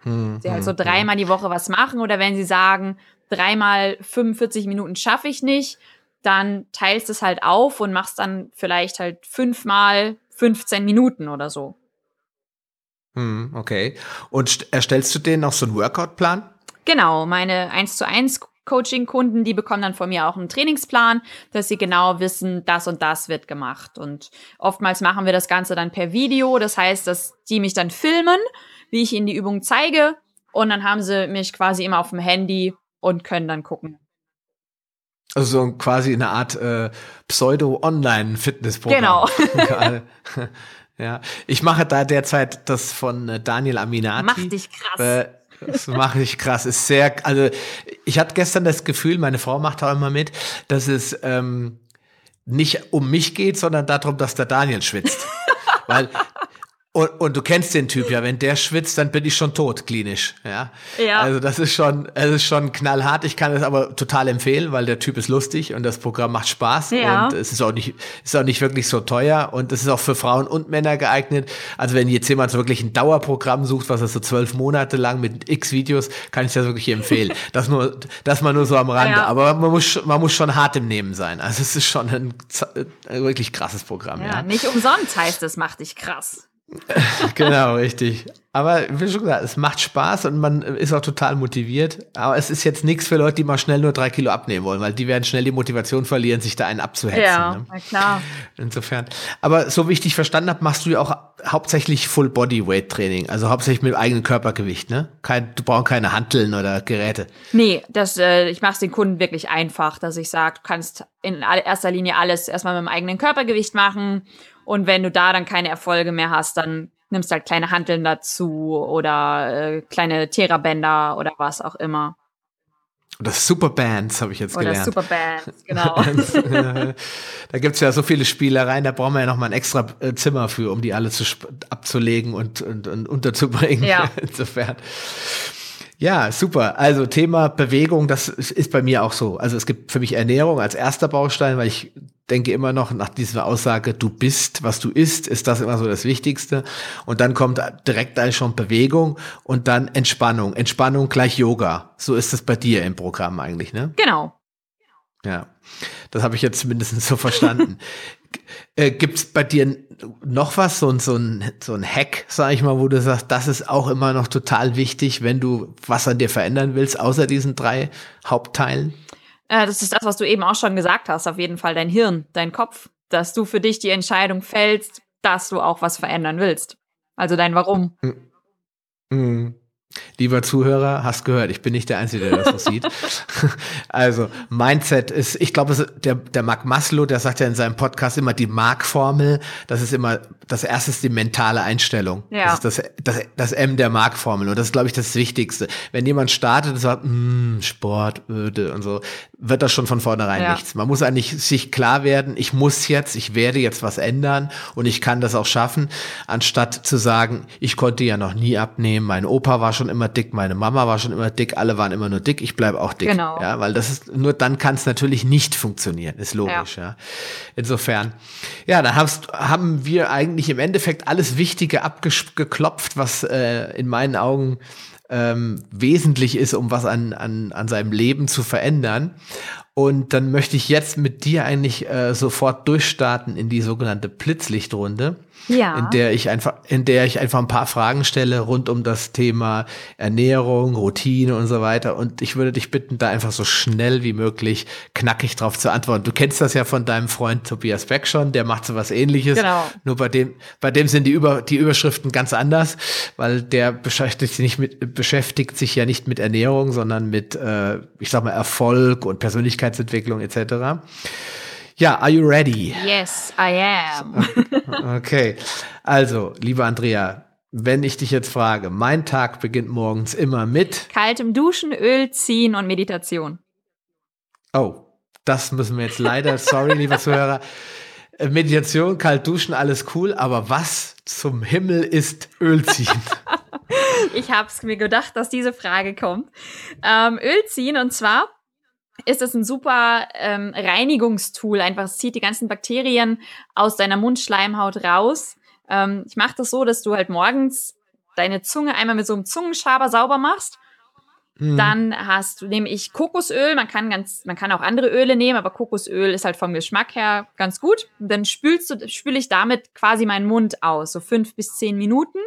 Hm, sie halt so hm, dreimal hm. die Woche was machen oder wenn sie sagen, dreimal 45 Minuten schaffe ich nicht, dann teilst es halt auf und machst dann vielleicht halt fünfmal 15 Minuten oder so. Hm, okay. Und erstellst du denen noch so einen Workout-Plan? Genau, meine 1 zu 1 Coaching-Kunden, die bekommen dann von mir auch einen Trainingsplan, dass sie genau wissen, das und das wird gemacht. Und oftmals machen wir das Ganze dann per Video. Das heißt, dass die mich dann filmen wie ich ihnen die Übung zeige. Und dann haben sie mich quasi immer auf dem Handy und können dann gucken. Also so quasi eine Art äh, Pseudo-Online-Fitnessprogramm. Genau. [LAUGHS] [LAUGHS] ja, ich mache da derzeit das von äh, Daniel Aminati. Mach dich krass. Äh, das mache ich krass. Ist sehr, also ich hatte gestern das Gefühl, meine Frau macht auch immer mit, dass es ähm, nicht um mich geht, sondern darum, dass der Daniel schwitzt. Weil und, und, du kennst den Typ ja, wenn der schwitzt, dann bin ich schon tot, klinisch. Ja. ja. Also das ist schon, es ist schon knallhart. Ich kann es aber total empfehlen, weil der Typ ist lustig und das Programm macht Spaß ja. und es ist auch nicht, ist auch nicht wirklich so teuer und es ist auch für Frauen und Männer geeignet. Also wenn jetzt jemand so wirklich ein Dauerprogramm sucht, was er so zwölf Monate lang mit X Videos, kann ich das wirklich empfehlen. [LAUGHS] das nur, das mal nur so am Rande. Ja. Aber man muss, man muss schon hart im Nehmen sein. Also es ist schon ein, ein wirklich krasses Programm. Ja, ja. nicht umsonst heißt es, macht dich krass. [LAUGHS] genau, richtig. Aber wie schon gesagt, es macht Spaß und man ist auch total motiviert. Aber es ist jetzt nichts für Leute, die mal schnell nur drei Kilo abnehmen wollen, weil die werden schnell die Motivation verlieren, sich da einen abzuhetzen. Ja, ne? na klar. Insofern. Aber so wie ich dich verstanden habe, machst du ja auch hauptsächlich Full Body Weight Training, also hauptsächlich mit eigenem Körpergewicht, ne? Kein, du brauchst keine Hanteln oder Geräte. Nee, das, äh, ich mache es den Kunden wirklich einfach, dass ich sage, du kannst in erster Linie alles erstmal mit dem eigenen Körpergewicht machen und wenn du da dann keine Erfolge mehr hast, dann nimmst du halt kleine Hanteln dazu oder äh, kleine Therabänder oder was auch immer. Oder Superbands habe ich jetzt Oder gelernt. Superbands, [LAUGHS] genau. da gibt's ja so viele Spielereien, da brauchen wir ja noch mal ein extra äh, Zimmer für, um die alle zu, abzulegen und, und, und unterzubringen. Ja. [LAUGHS] Insofern. Ja, super. Also Thema Bewegung, das ist bei mir auch so. Also es gibt für mich Ernährung als erster Baustein, weil ich denke immer noch nach dieser Aussage, du bist, was du isst, ist das immer so das Wichtigste. Und dann kommt direkt eigentlich schon Bewegung und dann Entspannung. Entspannung gleich Yoga. So ist es bei dir im Programm eigentlich, ne? Genau. Ja, das habe ich jetzt zumindest so verstanden. [LAUGHS] äh, Gibt es bei dir noch was, so, so, ein, so ein Hack, sag ich mal, wo du sagst, das ist auch immer noch total wichtig, wenn du was an dir verändern willst, außer diesen drei Hauptteilen? Äh, das ist das, was du eben auch schon gesagt hast, auf jeden Fall dein Hirn, dein Kopf, dass du für dich die Entscheidung fällst, dass du auch was verändern willst. Also dein Warum. Mhm. Mhm. Lieber Zuhörer, hast gehört, ich bin nicht der Einzige, der das so sieht. [LAUGHS] Also, Mindset ist, ich glaube, der, der Mark Maslow, der sagt ja in seinem Podcast immer die Mark-Formel. Das ist immer, das erste ist die mentale Einstellung. Ja. Das ist das, das, das M der Mark-Formel. Und das ist, glaube ich, das Wichtigste. Wenn jemand startet und sagt, mm, Sport, öde und so, wird das schon von vornherein ja. nichts. Man muss eigentlich sich klar werden, ich muss jetzt, ich werde jetzt was ändern und ich kann das auch schaffen, anstatt zu sagen, ich konnte ja noch nie abnehmen, mein Opa war schon immer dick, meine Mama war schon immer dick, alle waren immer nur dick, ich bleibe auch dick. Genau. Ja, weil das ist, nur dann kann es natürlich nicht funktionieren, ist logisch, ja. ja. Insofern, ja, da hast, haben wir eigentlich im Endeffekt alles Wichtige abgeklopft, was äh, in meinen Augen ähm, wesentlich ist, um was an, an, an seinem Leben zu verändern. Und dann möchte ich jetzt mit dir eigentlich äh, sofort durchstarten in die sogenannte Blitzlichtrunde ja. in der ich einfach, in der ich einfach ein paar Fragen stelle rund um das Thema Ernährung, Routine und so weiter. Und ich würde dich bitten, da einfach so schnell wie möglich knackig drauf zu antworten. Du kennst das ja von deinem Freund Tobias Beck schon, der macht so was ähnliches. Genau. Nur bei dem, bei dem sind die Über, die Überschriften ganz anders, weil der beschäftigt sich nicht mit, beschäftigt sich ja nicht mit Ernährung, sondern mit, äh, ich sag mal, Erfolg und Persönlichkeitsentwicklung etc. Ja, are you ready? Yes, I am. [LAUGHS] okay. Also, liebe Andrea, wenn ich dich jetzt frage, mein Tag beginnt morgens immer mit kaltem Duschen, Öl ziehen und Meditation. Oh, das müssen wir jetzt leider, sorry, lieber Zuhörer. Äh, Meditation, kalt duschen, alles cool, aber was zum Himmel ist Öl ziehen? [LAUGHS] ich habe es mir gedacht, dass diese Frage kommt. Ähm, Öl ziehen und zwar ist es ein super ähm, Reinigungstool. Einfach, es zieht die ganzen Bakterien aus deiner Mundschleimhaut raus. Ähm, ich mache das so, dass du halt morgens deine Zunge einmal mit so einem Zungenschaber sauber machst. Mhm. Dann hast du, nehme ich Kokosöl, man kann ganz, man kann auch andere Öle nehmen, aber Kokosöl ist halt vom Geschmack her ganz gut. Und dann spülst du, spüle ich damit quasi meinen Mund aus, so fünf bis zehn Minuten.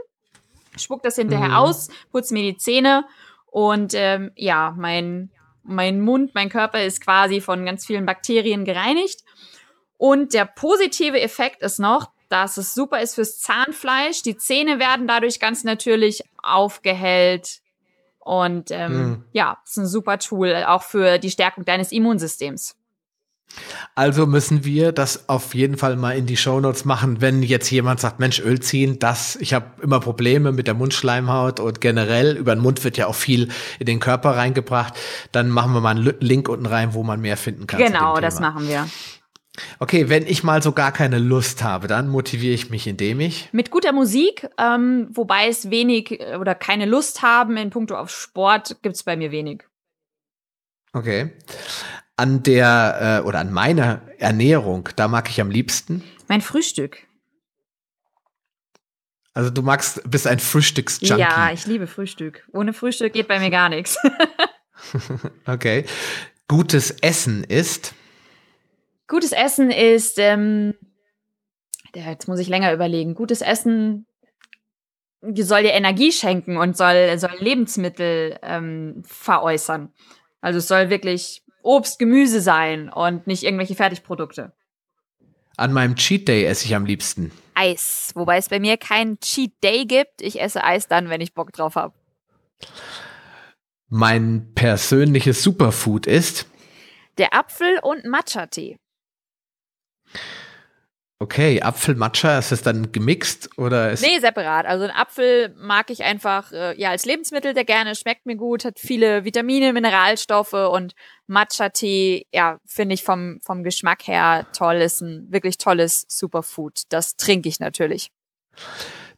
Spuck das hinterher mhm. aus, putze mir die Zähne und ähm, ja, mein mein Mund, mein Körper ist quasi von ganz vielen Bakterien gereinigt. Und der positive Effekt ist noch, dass es super ist fürs Zahnfleisch. Die Zähne werden dadurch ganz natürlich aufgehellt. Und ähm, hm. ja, ist ein super Tool, auch für die Stärkung deines Immunsystems. Also müssen wir das auf jeden Fall mal in die Shownotes machen, wenn jetzt jemand sagt, Mensch, Öl ziehen, das, ich habe immer Probleme mit der Mundschleimhaut und generell über den Mund wird ja auch viel in den Körper reingebracht, dann machen wir mal einen Link unten rein, wo man mehr finden kann. Genau, das machen wir. Okay, wenn ich mal so gar keine Lust habe, dann motiviere ich mich, indem ich. Mit guter Musik, ähm, wobei es wenig äh, oder keine Lust haben in puncto auf Sport, gibt es bei mir wenig. Okay an der äh, oder an meiner Ernährung, da mag ich am liebsten? Mein Frühstück. Also du magst, bist ein Frühstücksjunkie. Ja, ich liebe Frühstück. Ohne Frühstück geht bei mir gar nichts. [LAUGHS] okay. Gutes Essen ist? Gutes Essen ist, ähm, jetzt muss ich länger überlegen. Gutes Essen soll dir Energie schenken und soll, soll Lebensmittel ähm, veräußern. Also es soll wirklich Obst, Gemüse sein und nicht irgendwelche Fertigprodukte. An meinem Cheat Day esse ich am liebsten. Eis, wobei es bei mir keinen Cheat Day gibt. Ich esse Eis dann, wenn ich Bock drauf habe. Mein persönliches Superfood ist der Apfel- und Matcha-Tee. Okay, Apfel-Matcha, ist das dann gemixt oder ist Nee, separat. Also ein Apfel mag ich einfach äh, ja als Lebensmittel sehr gerne, schmeckt mir gut, hat viele Vitamine, Mineralstoffe und Matcha-Tee, ja, finde ich vom, vom Geschmack her toll, ist ein wirklich tolles Superfood. Das trinke ich natürlich.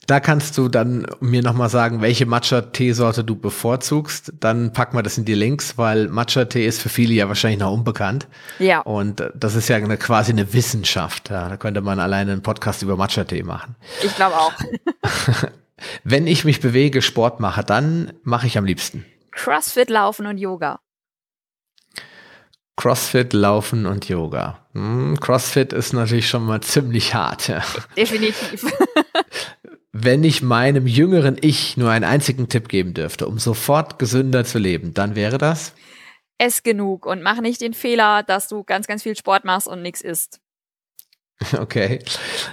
Da kannst du dann mir nochmal sagen, welche Matcha-Teesorte du bevorzugst. Dann packen wir das in die Links, weil Matcha-Tee ist für viele ja wahrscheinlich noch unbekannt. Ja. Und äh, das ist ja eine, quasi eine Wissenschaft. Ja, da könnte man alleine einen Podcast über Matcha-Tee machen. Ich glaube auch. [LAUGHS] Wenn ich mich bewege, Sport mache, dann mache ich am liebsten. Crossfit laufen und Yoga. Crossfit, Laufen und Yoga. Hm, Crossfit ist natürlich schon mal ziemlich hart. Ja. Definitiv. [LAUGHS] Wenn ich meinem jüngeren Ich nur einen einzigen Tipp geben dürfte, um sofort gesünder zu leben, dann wäre das? Ess genug und mach nicht den Fehler, dass du ganz, ganz viel Sport machst und nichts isst. [LAUGHS] Okay.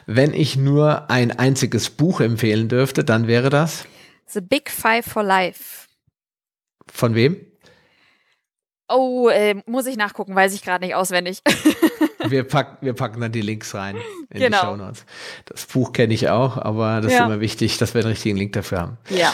Wenn ich nur ein einziges Buch empfehlen dürfte, dann wäre das? The Big Five for Life. Von wem? Oh, äh, muss ich nachgucken, weiß ich gerade nicht auswendig. [LAUGHS] wir, packen, wir packen dann die Links rein in genau. die Show Notes. Das Buch kenne ich auch, aber das ja. ist immer wichtig, dass wir einen richtigen Link dafür haben. Ja.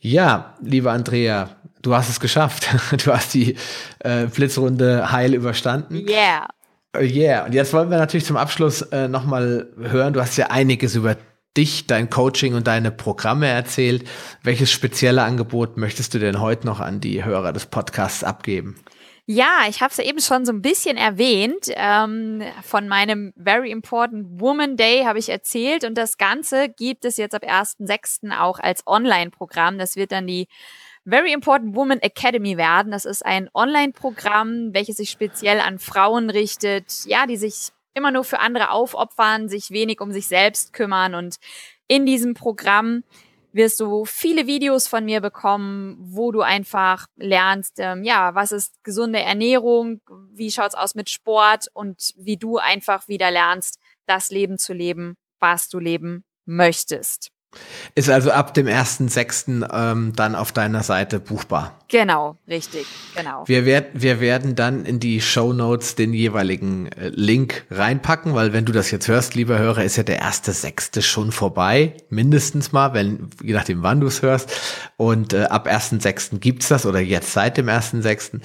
Ja, liebe Andrea, du hast es geschafft. [LAUGHS] Du hast die äh, Blitzrunde heil überstanden. Yeah. Uh, yeah. Und jetzt wollen wir natürlich zum Abschluss äh, nochmal hören. Du hast ja einiges über dich, dein Coaching und deine Programme erzählt. Welches spezielle Angebot möchtest du denn heute noch an die Hörer des Podcasts abgeben? Ja, ich habe es ja eben schon so ein bisschen erwähnt. Ähm, von meinem Very Important Woman Day habe ich erzählt und das Ganze gibt es jetzt ab 1.6. auch als Online-Programm. Das wird dann die Very Important Woman Academy werden. Das ist ein Online-Programm, welches sich speziell an Frauen richtet, ja, die sich immer nur für andere aufopfern, sich wenig um sich selbst kümmern und in diesem Programm wirst du viele Videos von mir bekommen, wo du einfach lernst, ähm, ja, was ist gesunde Ernährung, wie schaut's aus mit Sport und wie du einfach wieder lernst, das Leben zu leben, was du leben möchtest. Ist also ab dem 1.6. Ähm, dann auf deiner Seite buchbar. Genau, richtig, genau. Wir, werd, wir werden dann in die Show Notes den jeweiligen äh, Link reinpacken, weil wenn du das jetzt hörst, lieber Hörer, ist ja der 1.6. schon vorbei, mindestens mal, wenn, je nachdem wann du es hörst. Und äh, ab 1.6. gibt's das oder jetzt seit dem 1.6.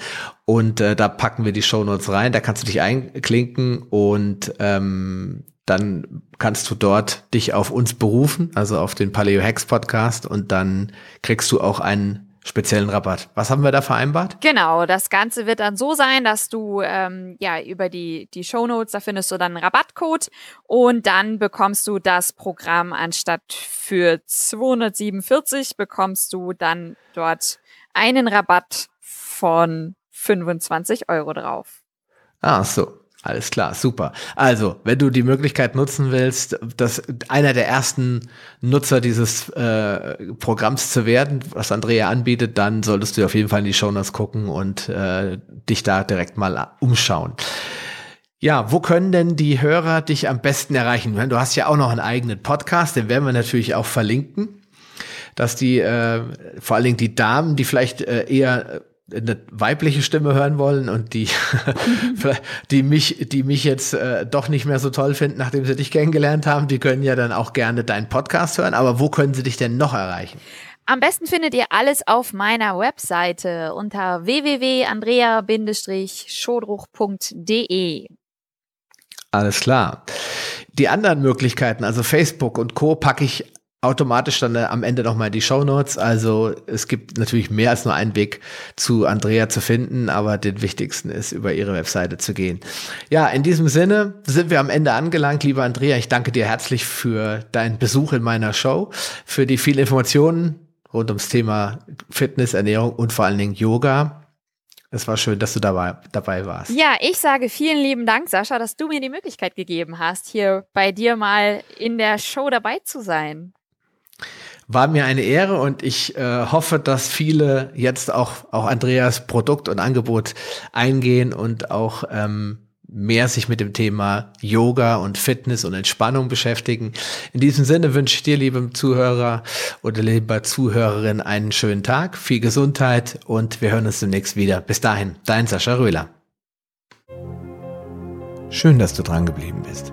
Und äh, da packen wir die Show Notes rein, da kannst du dich einklinken und ähm, dann kannst du dort dich auf uns berufen, also auf den Paleo Hacks Podcast und dann kriegst du auch einen speziellen Rabatt. Was haben wir da vereinbart? Genau, das Ganze wird dann so sein, dass du ähm, ja über die, die Show Notes, da findest du dann einen Rabattcode und dann bekommst du das Programm anstatt für 247 bekommst du dann dort einen Rabatt von 25 Euro drauf. Ah, so. Alles klar, super. Also, wenn du die Möglichkeit nutzen willst, dass einer der ersten Nutzer dieses äh, Programms zu werden, was Andrea anbietet, dann solltest du auf jeden Fall in die Shownotes gucken und äh, dich da direkt mal umschauen. Ja, wo können denn die Hörer dich am besten erreichen? Du hast ja auch noch einen eigenen Podcast, den werden wir natürlich auch verlinken, dass die, äh, vor allen Dingen die Damen, die vielleicht äh, eher eine weibliche Stimme hören wollen und die, [LAUGHS] die mich, die mich jetzt äh, doch nicht mehr so toll finden, nachdem sie dich kennengelernt haben, die können ja dann auch gerne deinen Podcast hören. Aber wo können sie dich denn noch erreichen? Am besten findet ihr alles auf meiner Webseite unter www.andrea-schodruch.de. Alles klar. Die anderen Möglichkeiten, also Facebook und Co, packe ich automatisch dann äh, am Ende nochmal die Show Notes. Also es gibt natürlich mehr als nur einen Weg zu Andrea zu finden, aber den wichtigsten ist, über ihre Webseite zu gehen. Ja, in diesem Sinne sind wir am Ende angelangt. Lieber Andrea, ich danke dir herzlich für deinen Besuch in meiner Show, für die vielen Informationen rund ums Thema Fitness, Ernährung und vor allen Dingen Yoga. Es war schön, dass du dabei, dabei warst. Ja, ich sage vielen lieben Dank, Sascha, dass du mir die Möglichkeit gegeben hast, hier bei dir mal in der Show dabei zu sein. War mir eine Ehre und ich äh, hoffe, dass viele jetzt auch, auch Andreas Produkt und Angebot eingehen und auch ähm, mehr sich mit dem Thema Yoga und Fitness und Entspannung beschäftigen. In diesem Sinne wünsche ich dir, liebe Zuhörer oder lieber Zuhörerin, einen schönen Tag, viel Gesundheit und wir hören uns demnächst wieder. Bis dahin, dein Sascha Röhler. Schön, dass du dran geblieben bist.